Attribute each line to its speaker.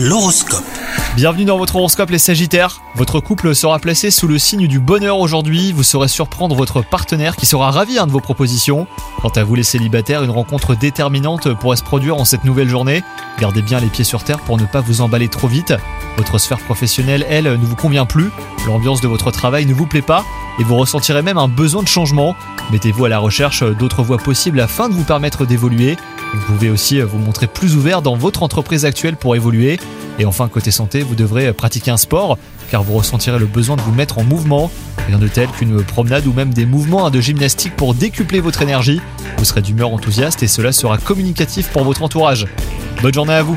Speaker 1: L'horoscope.
Speaker 2: Bienvenue dans votre horoscope les Sagittaires. Votre couple sera placé sous le signe du bonheur aujourd'hui. Vous saurez surprendre votre partenaire qui sera ravi hein, de vos propositions. Quant à vous les célibataires, une rencontre déterminante pourrait se produire en cette nouvelle journée. Gardez bien les pieds sur terre pour ne pas vous emballer trop vite. Votre sphère professionnelle, elle, ne vous convient plus. L'ambiance de votre travail ne vous plaît pas et vous ressentirez même un besoin de changement. Mettez-vous à la recherche d'autres voies possibles afin de vous permettre d'évoluer. Vous pouvez aussi vous montrer plus ouvert dans votre entreprise actuelle pour évoluer. Et enfin, côté santé, vous devrez pratiquer un sport car vous ressentirez le besoin de vous mettre en mouvement. Rien de tel qu'une promenade ou même des mouvements de gymnastique pour décupler votre énergie. Vous serez d'humeur enthousiaste et cela sera communicatif pour votre entourage. Bonne journée à vous